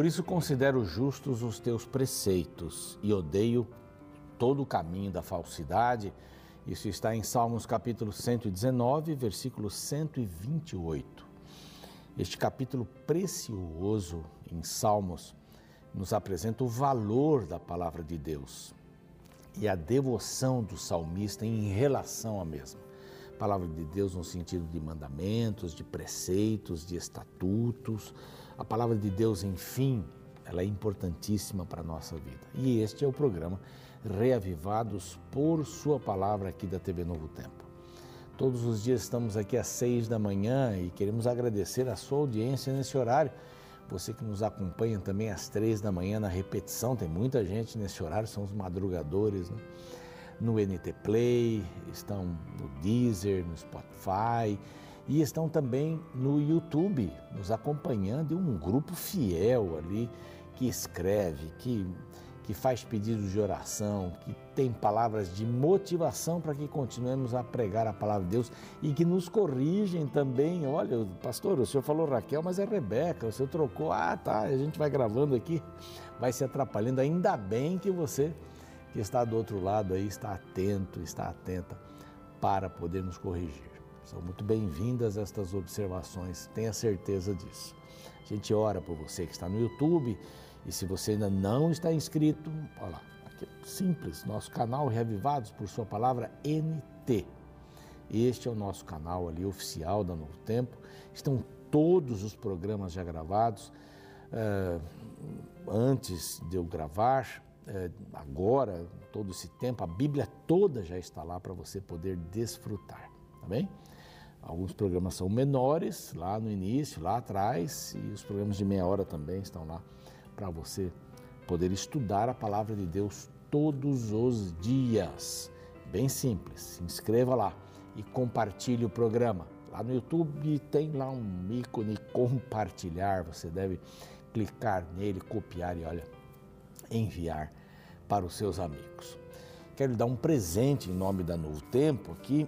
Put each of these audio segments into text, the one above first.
Por isso considero justos os teus preceitos e odeio todo o caminho da falsidade. Isso está em Salmos capítulo 119, versículo 128. Este capítulo precioso em Salmos nos apresenta o valor da palavra de Deus e a devoção do salmista em relação à mesma. Palavra de Deus no sentido de mandamentos, de preceitos, de estatutos. A palavra de Deus, enfim, ela é importantíssima para a nossa vida. E este é o programa Reavivados por Sua Palavra aqui da TV Novo Tempo. Todos os dias estamos aqui às seis da manhã e queremos agradecer a sua audiência nesse horário. Você que nos acompanha também às três da manhã na repetição, tem muita gente nesse horário, são os madrugadores, né? No NT Play, estão no Deezer, no Spotify e estão também no YouTube, nos acompanhando e um grupo fiel ali que escreve, que que faz pedidos de oração, que tem palavras de motivação para que continuemos a pregar a palavra de Deus e que nos corrigem também. Olha, pastor, o senhor falou Raquel, mas é Rebeca, o senhor trocou. Ah, tá, a gente vai gravando aqui, vai se atrapalhando. Ainda bem que você que está do outro lado aí está atento, está atenta para poder nos corrigir. São muito bem-vindas estas observações, tenha certeza disso. A gente ora por você que está no YouTube e se você ainda não está inscrito, olha lá, aqui, simples, nosso canal Reavivados por Sua Palavra NT. Este é o nosso canal ali oficial da Novo Tempo. Estão todos os programas já gravados. Uh, antes de eu gravar, uh, agora, todo esse tempo, a Bíblia toda já está lá para você poder desfrutar, tá bem? Alguns programas são menores, lá no início, lá atrás, e os programas de meia hora também estão lá para você poder estudar a palavra de Deus todos os dias. Bem simples, se inscreva lá e compartilhe o programa. Lá no YouTube tem lá um ícone compartilhar, você deve clicar nele, copiar e olha, enviar para os seus amigos. Quero lhe dar um presente em nome da Novo Tempo aqui,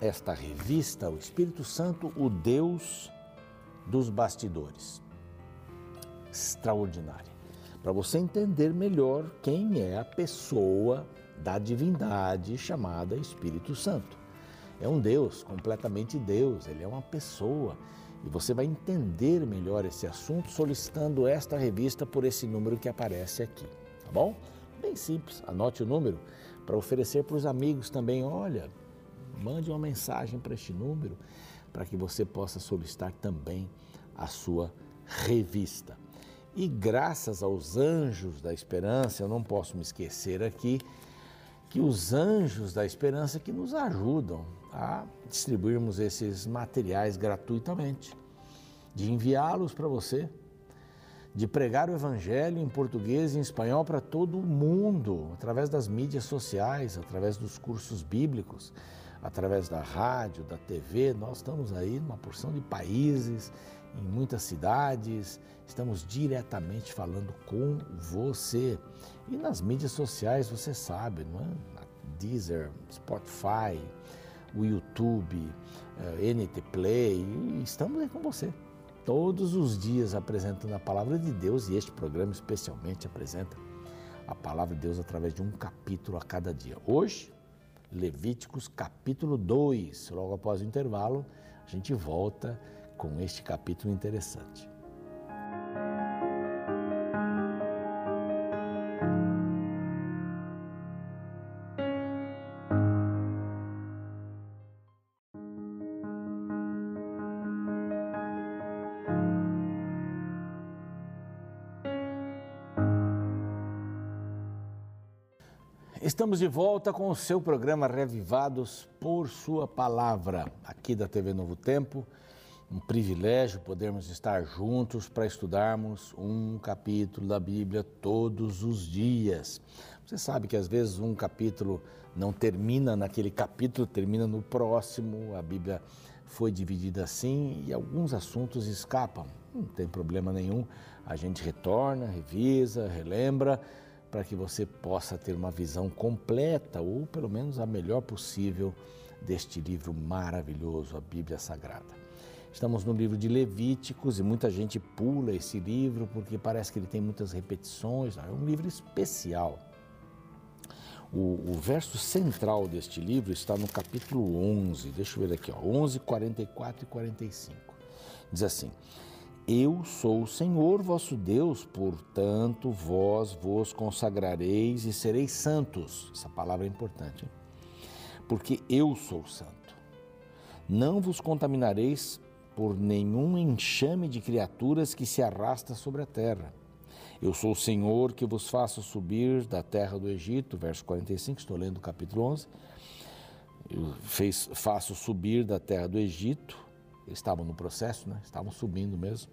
esta revista, o Espírito Santo, o Deus dos bastidores extraordinária, para você entender melhor quem é a pessoa da divindade chamada Espírito Santo. É um Deus, completamente Deus, ele é uma pessoa. E você vai entender melhor esse assunto solicitando esta revista por esse número que aparece aqui, tá bom? Bem simples, anote o número para oferecer para os amigos também. Olha, mande uma mensagem para este número para que você possa solicitar também a sua revista. E graças aos anjos da esperança, eu não posso me esquecer aqui que os anjos da esperança que nos ajudam a distribuirmos esses materiais gratuitamente, de enviá-los para você, de pregar o evangelho em português e em espanhol para todo o mundo, através das mídias sociais, através dos cursos bíblicos, através da rádio, da TV. Nós estamos aí numa porção de países em muitas cidades, estamos diretamente falando com você. E nas mídias sociais, você sabe, não é? Deezer, Spotify, o YouTube, eh, NT Play, estamos aí com você. Todos os dias apresentando a palavra de Deus e este programa especialmente apresenta a palavra de Deus através de um capítulo a cada dia. Hoje, Levíticos capítulo 2. Logo após o intervalo, a gente volta com este capítulo interessante. Estamos de volta com o seu programa Revivados por Sua Palavra, aqui da TV Novo Tempo um privilégio podermos estar juntos para estudarmos um capítulo da Bíblia todos os dias. Você sabe que às vezes um capítulo não termina naquele capítulo, termina no próximo. A Bíblia foi dividida assim e alguns assuntos escapam. Não tem problema nenhum. A gente retorna, revisa, relembra para que você possa ter uma visão completa ou pelo menos a melhor possível deste livro maravilhoso, a Bíblia Sagrada. Estamos no livro de Levíticos e muita gente pula esse livro porque parece que ele tem muitas repetições. É um livro especial. O, o, verso central deste livro está no capítulo 11, deixa eu ver aqui, ó, 11, 44 e 45. Diz assim: Eu sou o Senhor vosso Deus, portanto vós vos consagrareis e sereis santos. Essa palavra é importante, hein? porque eu sou santo. Não vos contaminareis por nenhum enxame de criaturas que se arrasta sobre a terra eu sou o Senhor que vos faço subir da terra do Egito, verso 45, estou lendo o capítulo 11. Eu fez, faço subir da terra do Egito, eles estavam no processo, né? estavam subindo mesmo,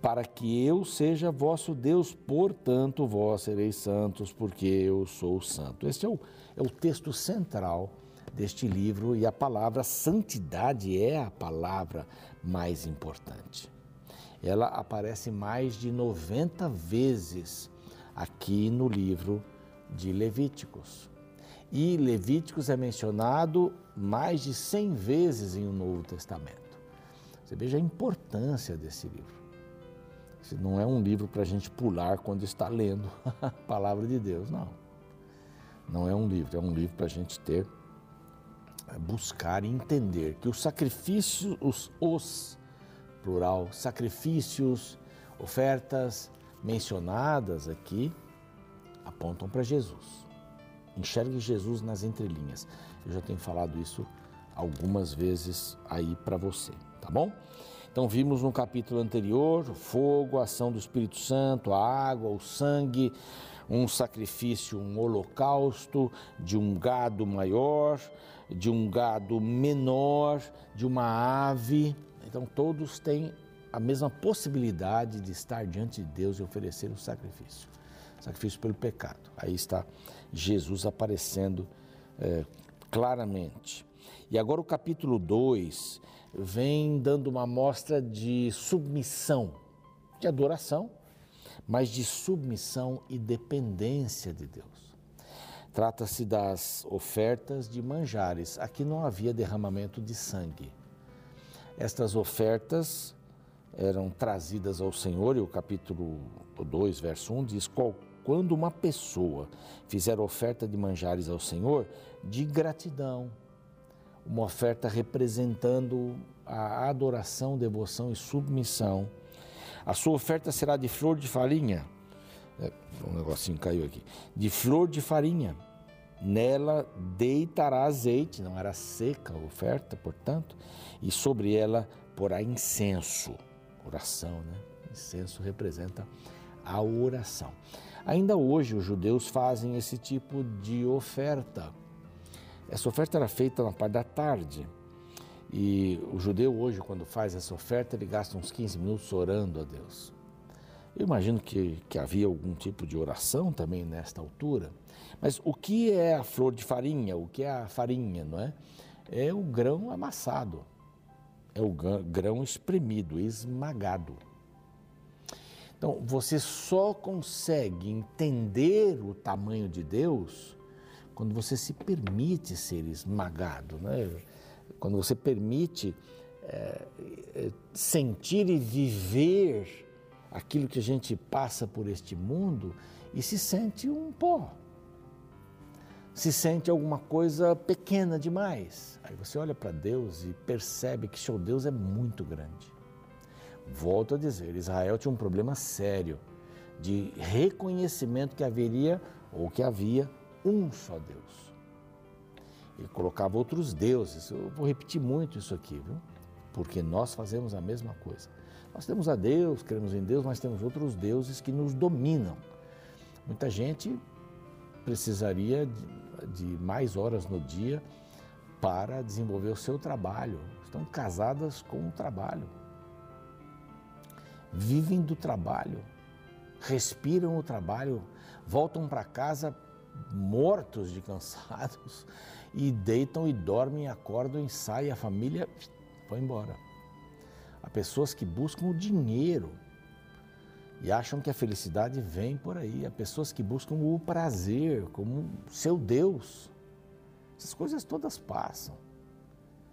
para que eu seja vosso Deus, portanto vós sereis santos, porque eu sou santo. Este é o, é o texto central deste livro e a palavra santidade é a palavra mais importante ela aparece mais de 90 vezes aqui no livro de Levíticos. E Levíticos é mencionado mais de 100 vezes em o Novo Testamento. Você veja a importância desse livro. Esse não é um livro para a gente pular quando está lendo a palavra de Deus, não. Não é um livro, é um livro para a gente ter, buscar e entender que os sacrifícios, os, os plural, sacrifícios, ofertas mencionadas aqui apontam para Jesus. Enxergue Jesus nas entrelinhas. Eu já tenho falado isso algumas vezes aí para você, tá bom? Então vimos no capítulo anterior o fogo, a ação do Espírito Santo, a água, o sangue, um sacrifício, um holocausto de um gado maior, de um gado menor, de uma ave, então todos têm a mesma possibilidade de estar diante de Deus e oferecer o sacrifício sacrifício pelo pecado. Aí está Jesus aparecendo é, claramente. E agora o capítulo 2 vem dando uma mostra de submissão, de adoração, mas de submissão e dependência de Deus. Trata-se das ofertas de manjares. Aqui não havia derramamento de sangue. Estas ofertas eram trazidas ao Senhor, e o capítulo 2, verso 1 diz: Quando uma pessoa fizer oferta de manjares ao Senhor, de gratidão, uma oferta representando a adoração, devoção e submissão, a sua oferta será de flor de farinha. É, um negocinho caiu aqui. De flor de farinha Nela deitará azeite, não era seca a oferta, portanto, e sobre ela porá incenso. Oração, né? Incenso representa a oração. Ainda hoje os judeus fazem esse tipo de oferta. Essa oferta era feita na parte da tarde. E o judeu hoje, quando faz essa oferta, ele gasta uns 15 minutos orando a Deus. Eu imagino que, que havia algum tipo de oração também nesta altura. Mas o que é a flor de farinha? O que é a farinha, não é? É o grão amassado, é o grão espremido, esmagado. Então, você só consegue entender o tamanho de Deus quando você se permite ser esmagado, né? quando você permite é, sentir e viver aquilo que a gente passa por este mundo e se sente um pó se sente alguma coisa pequena demais. Aí você olha para Deus e percebe que seu Deus é muito grande. Volto a dizer, Israel tinha um problema sério de reconhecimento que haveria ou que havia um só Deus. Ele colocava outros deuses. Eu vou repetir muito isso aqui, viu? Porque nós fazemos a mesma coisa. Nós temos a Deus, cremos em Deus, mas temos outros deuses que nos dominam. Muita gente precisaria de mais horas no dia para desenvolver o seu trabalho. Estão casadas com o trabalho. Vivem do trabalho, respiram o trabalho, voltam para casa mortos de cansados e deitam e dormem, acordam e saem, a família foi embora. Há pessoas que buscam o dinheiro e acham que a felicidade vem por aí. Há pessoas que buscam o prazer como seu Deus. Essas coisas todas passam.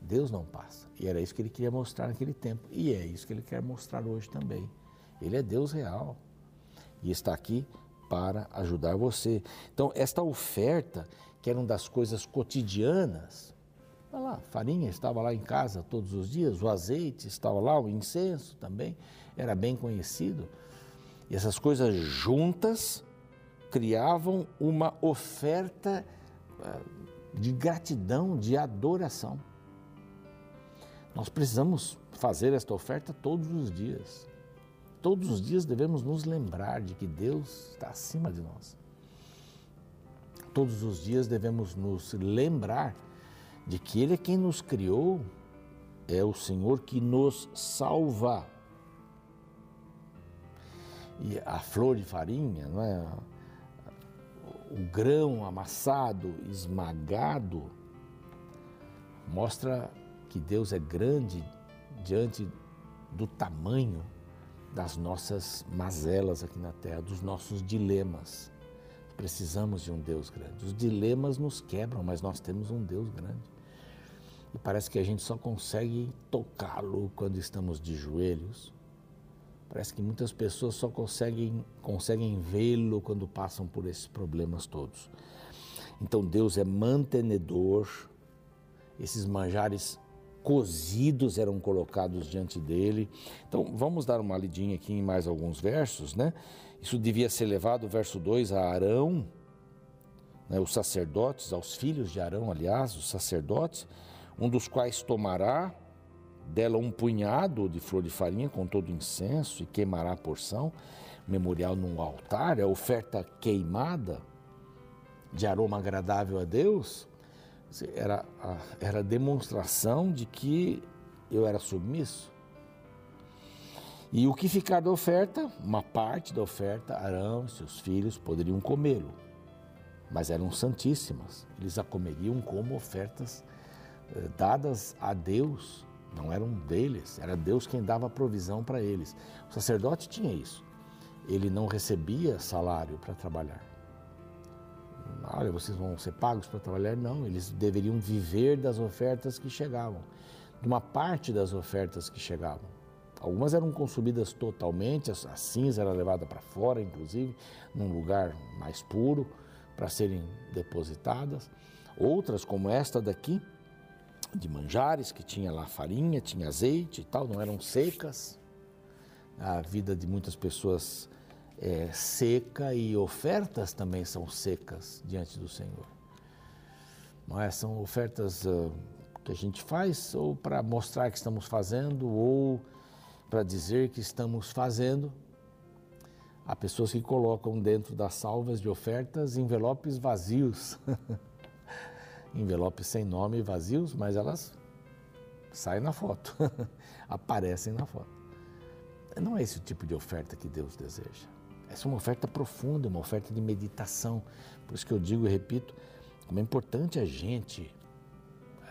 Deus não passa. E era isso que ele queria mostrar naquele tempo. E é isso que ele quer mostrar hoje também. Ele é Deus real. E está aqui para ajudar você. Então, esta oferta, que era uma das coisas cotidianas, olha lá, farinha estava lá em casa todos os dias, o azeite estava lá, o incenso também, era bem conhecido. E essas coisas juntas criavam uma oferta ah, de gratidão, de adoração. Nós precisamos fazer esta oferta todos os dias. Todos os dias devemos nos lembrar de que Deus está acima de nós. Todos os dias devemos nos lembrar de que Ele é quem nos criou, é o Senhor que nos salva. E a flor de farinha, não é? o grão amassado, esmagado, mostra que Deus é grande diante do tamanho das nossas mazelas aqui na terra, dos nossos dilemas. Precisamos de um Deus grande. Os dilemas nos quebram, mas nós temos um Deus grande. E parece que a gente só consegue tocá-lo quando estamos de joelhos. Parece que muitas pessoas só conseguem, conseguem vê-lo quando passam por esses problemas todos. Então Deus é mantenedor, esses manjares cozidos eram colocados diante dele. Então, vamos dar uma lidinha aqui em mais alguns versos, né? Isso devia ser levado, verso 2, a Arão, né, os sacerdotes, aos filhos de Arão, aliás, os sacerdotes, um dos quais tomará dela um punhado de flor de farinha com todo incenso e queimará a porção, memorial num altar, é oferta queimada de aroma agradável a Deus era, era demonstração de que eu era submisso. E o que ficar da oferta, uma parte da oferta, Arão e seus filhos poderiam comê-lo, mas eram santíssimas. Eles a comeriam como ofertas eh, dadas a Deus, não eram deles, era Deus quem dava provisão para eles. O sacerdote tinha isso. Ele não recebia salário para trabalhar olha, vocês vão ser pagos para trabalhar. Não, eles deveriam viver das ofertas que chegavam, de uma parte das ofertas que chegavam. Algumas eram consumidas totalmente, a cinza era levada para fora, inclusive, num lugar mais puro, para serem depositadas. Outras, como esta daqui, de manjares, que tinha lá farinha, tinha azeite e tal, não eram secas. A vida de muitas pessoas é, seca e ofertas também são secas diante do Senhor. Não é? São ofertas uh, que a gente faz ou para mostrar que estamos fazendo ou para dizer que estamos fazendo. Há pessoas que colocam dentro das salvas de ofertas envelopes vazios. envelopes sem nome vazios, mas elas saem na foto, aparecem na foto. Não é esse o tipo de oferta que Deus deseja. Essa é uma oferta profunda, uma oferta de meditação. Por isso que eu digo e repito, como é importante a gente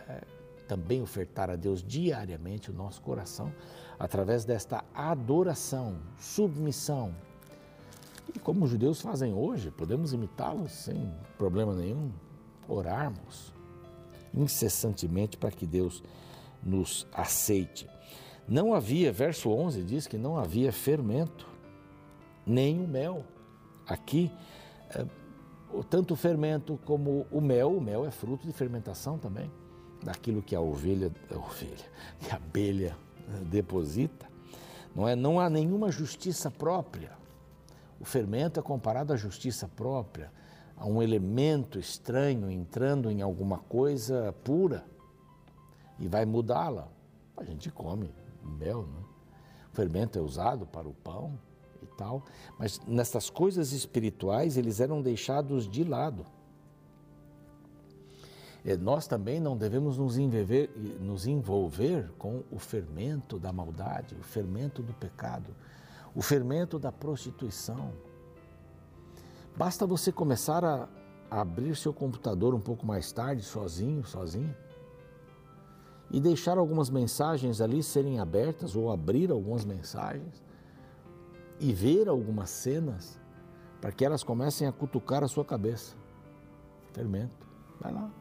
é, também ofertar a Deus diariamente o nosso coração através desta adoração, submissão. E como os judeus fazem hoje, podemos imitá-los sem problema nenhum, orarmos incessantemente para que Deus nos aceite. Não havia, verso 11 diz que não havia fermento nem o mel. Aqui, é, tanto o fermento como o mel, o mel é fruto de fermentação também, daquilo que a ovelha, a ovelha, que a abelha é, deposita. Não é? Não há nenhuma justiça própria. O fermento é comparado à justiça própria, a um elemento estranho entrando em alguma coisa pura e vai mudá-la. A gente come mel, né? O fermento é usado para o pão, tal, mas nessas coisas espirituais eles eram deixados de lado. Nós também não devemos nos envolver, nos envolver com o fermento da maldade, o fermento do pecado, o fermento da prostituição. Basta você começar a abrir seu computador um pouco mais tarde, sozinho, sozinho, e deixar algumas mensagens ali serem abertas ou abrir algumas mensagens e ver algumas cenas para que elas comecem a cutucar a sua cabeça. Fermento. Vai lá.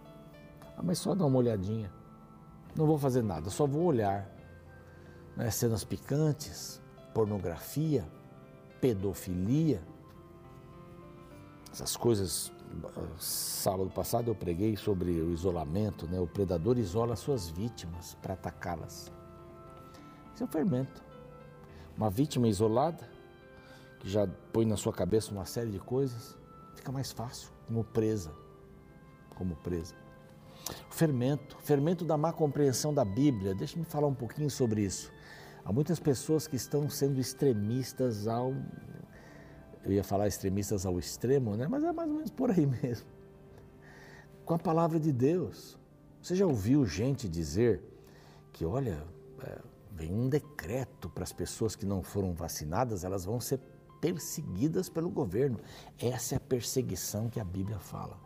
Ah, mas só dá uma olhadinha. Não vou fazer nada, só vou olhar. Né? Cenas picantes, pornografia, pedofilia. Essas coisas. Sábado passado eu preguei sobre o isolamento, né? O predador isola suas vítimas para atacá-las. Isso é um fermento. Uma vítima isolada, que já põe na sua cabeça uma série de coisas, fica mais fácil, como presa. Como presa. O fermento, fermento da má compreensão da Bíblia. Deixa-me falar um pouquinho sobre isso. Há muitas pessoas que estão sendo extremistas ao. Eu ia falar extremistas ao extremo, né? Mas é mais ou menos por aí mesmo. Com a palavra de Deus. Você já ouviu gente dizer que, olha, é, vem um decreto para as pessoas que não foram vacinadas, elas vão ser perseguidas pelo governo. Essa é a perseguição que a Bíblia fala.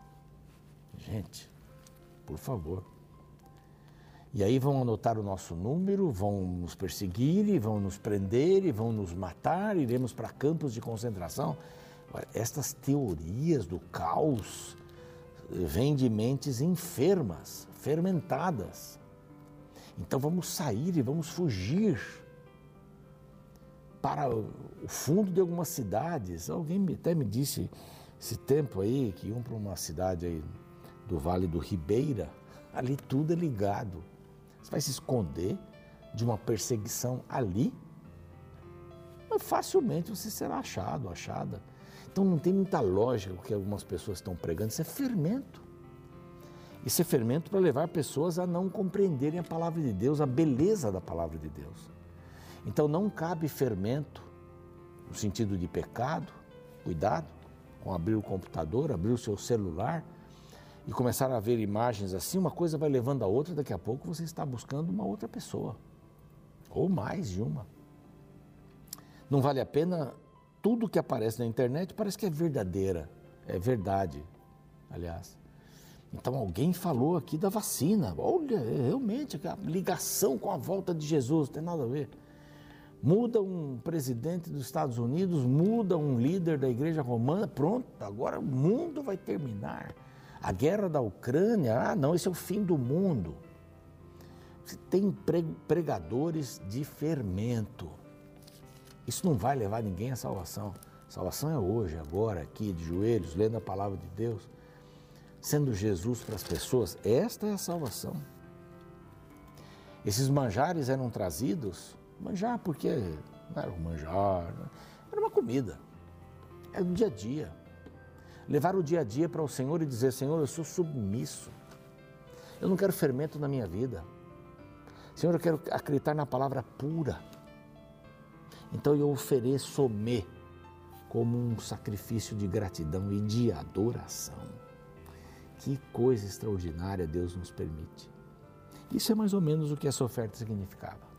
Gente, por favor. E aí vão anotar o nosso número, vão nos perseguir, e vão nos prender, e vão nos matar, iremos para campos de concentração. Estas teorias do caos vêm de mentes enfermas, fermentadas. Então vamos sair e vamos fugir para o fundo de algumas cidades. Alguém até me disse esse tempo aí que iam para uma cidade aí do Vale do Ribeira, ali tudo é ligado. Você vai se esconder de uma perseguição ali, mas facilmente você será achado, achada. Então não tem muita lógica o que algumas pessoas estão pregando, isso é fermento. Isso é fermento para levar pessoas a não compreenderem a palavra de Deus, a beleza da palavra de Deus. Então não cabe fermento no sentido de pecado, cuidado com abrir o computador, abrir o seu celular e começar a ver imagens assim, uma coisa vai levando a outra, daqui a pouco você está buscando uma outra pessoa, ou mais de uma. Não vale a pena, tudo que aparece na internet parece que é verdadeira, é verdade, aliás. Então alguém falou aqui da vacina, olha, é realmente, a ligação com a volta de Jesus, não tem nada a ver. Muda um presidente dos Estados Unidos, muda um líder da igreja romana, pronto, agora o mundo vai terminar. A guerra da Ucrânia, ah, não, esse é o fim do mundo. Tem pregadores de fermento. Isso não vai levar ninguém à salvação. salvação é hoje, agora, aqui, de joelhos, lendo a palavra de Deus, sendo Jesus para as pessoas. Esta é a salvação. Esses manjares eram trazidos, manjar porque não era um manjar, era uma comida, era do dia a dia levar o dia a dia para o Senhor e dizer: Senhor, eu sou submisso. Eu não quero fermento na minha vida. Senhor, eu quero acreditar na palavra pura. Então eu ofereço-me como um sacrifício de gratidão e de adoração. Que coisa extraordinária Deus nos permite. Isso é mais ou menos o que essa oferta significava.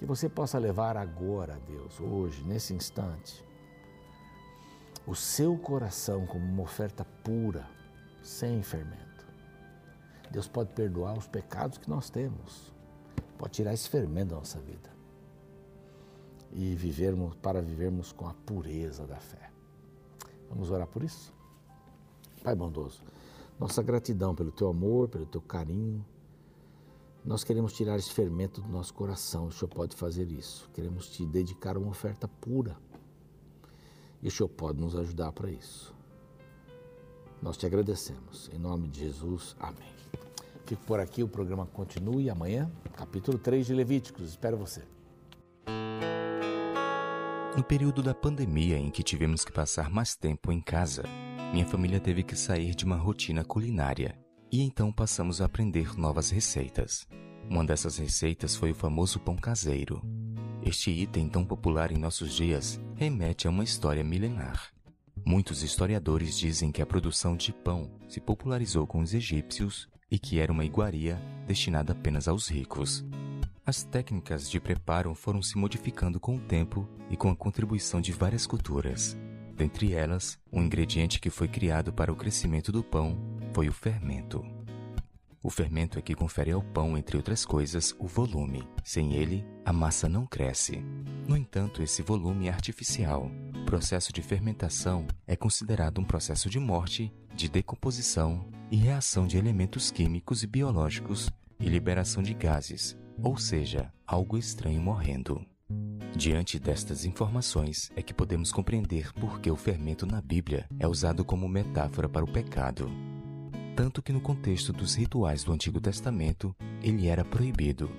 Que você possa levar agora Deus, hoje, nesse instante, o seu coração como uma oferta pura, sem fermento. Deus pode perdoar os pecados que nós temos, pode tirar esse fermento da nossa vida e vivermos para vivermos com a pureza da fé. Vamos orar por isso? Pai bondoso, nossa gratidão pelo teu amor, pelo teu carinho. Nós queremos tirar esse fermento do nosso coração, o Senhor pode fazer isso. Queremos te dedicar uma oferta pura e o Senhor pode nos ajudar para isso. Nós te agradecemos. Em nome de Jesus, amém. Fico por aqui, o programa continua e amanhã, capítulo 3 de Levíticos. Espero você. No período da pandemia em que tivemos que passar mais tempo em casa, minha família teve que sair de uma rotina culinária e então passamos a aprender novas receitas. Uma dessas receitas foi o famoso pão caseiro, este item tão popular em nossos dias remete a uma história milenar. Muitos historiadores dizem que a produção de pão se popularizou com os egípcios e que era uma iguaria destinada apenas aos ricos. As técnicas de preparo foram se modificando com o tempo e com a contribuição de várias culturas. Dentre elas, um ingrediente que foi criado para o crescimento do pão foi o fermento. O fermento é que confere ao pão, entre outras coisas, o volume. Sem ele, a massa não cresce. No entanto, esse volume é artificial. O processo de fermentação é considerado um processo de morte, de decomposição e reação de elementos químicos e biológicos e liberação de gases, ou seja, algo estranho morrendo. Diante destas informações é que podemos compreender por que o fermento na Bíblia é usado como metáfora para o pecado. Tanto que no contexto dos rituais do Antigo Testamento, ele era proibido.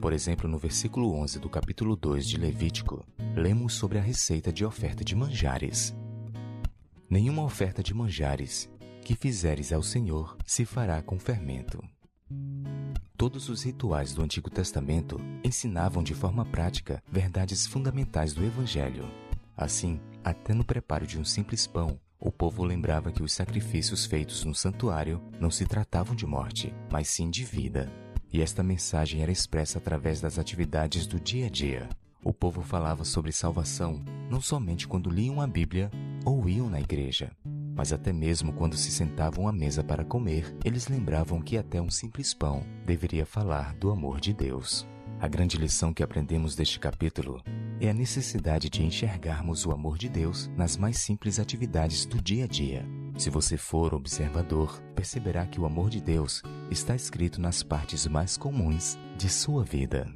Por exemplo, no versículo 11 do capítulo 2 de Levítico, lemos sobre a receita de oferta de manjares. Nenhuma oferta de manjares que fizeres ao Senhor se fará com fermento. Todos os rituais do Antigo Testamento ensinavam de forma prática verdades fundamentais do Evangelho. Assim, até no preparo de um simples pão, o povo lembrava que os sacrifícios feitos no santuário não se tratavam de morte, mas sim de vida. E esta mensagem era expressa através das atividades do dia a dia. O povo falava sobre salvação não somente quando liam a Bíblia ou iam na igreja, mas até mesmo quando se sentavam à mesa para comer, eles lembravam que até um simples pão deveria falar do amor de Deus. A grande lição que aprendemos deste capítulo é a necessidade de enxergarmos o amor de Deus nas mais simples atividades do dia a dia. Se você for observador, perceberá que o amor de Deus está escrito nas partes mais comuns de sua vida.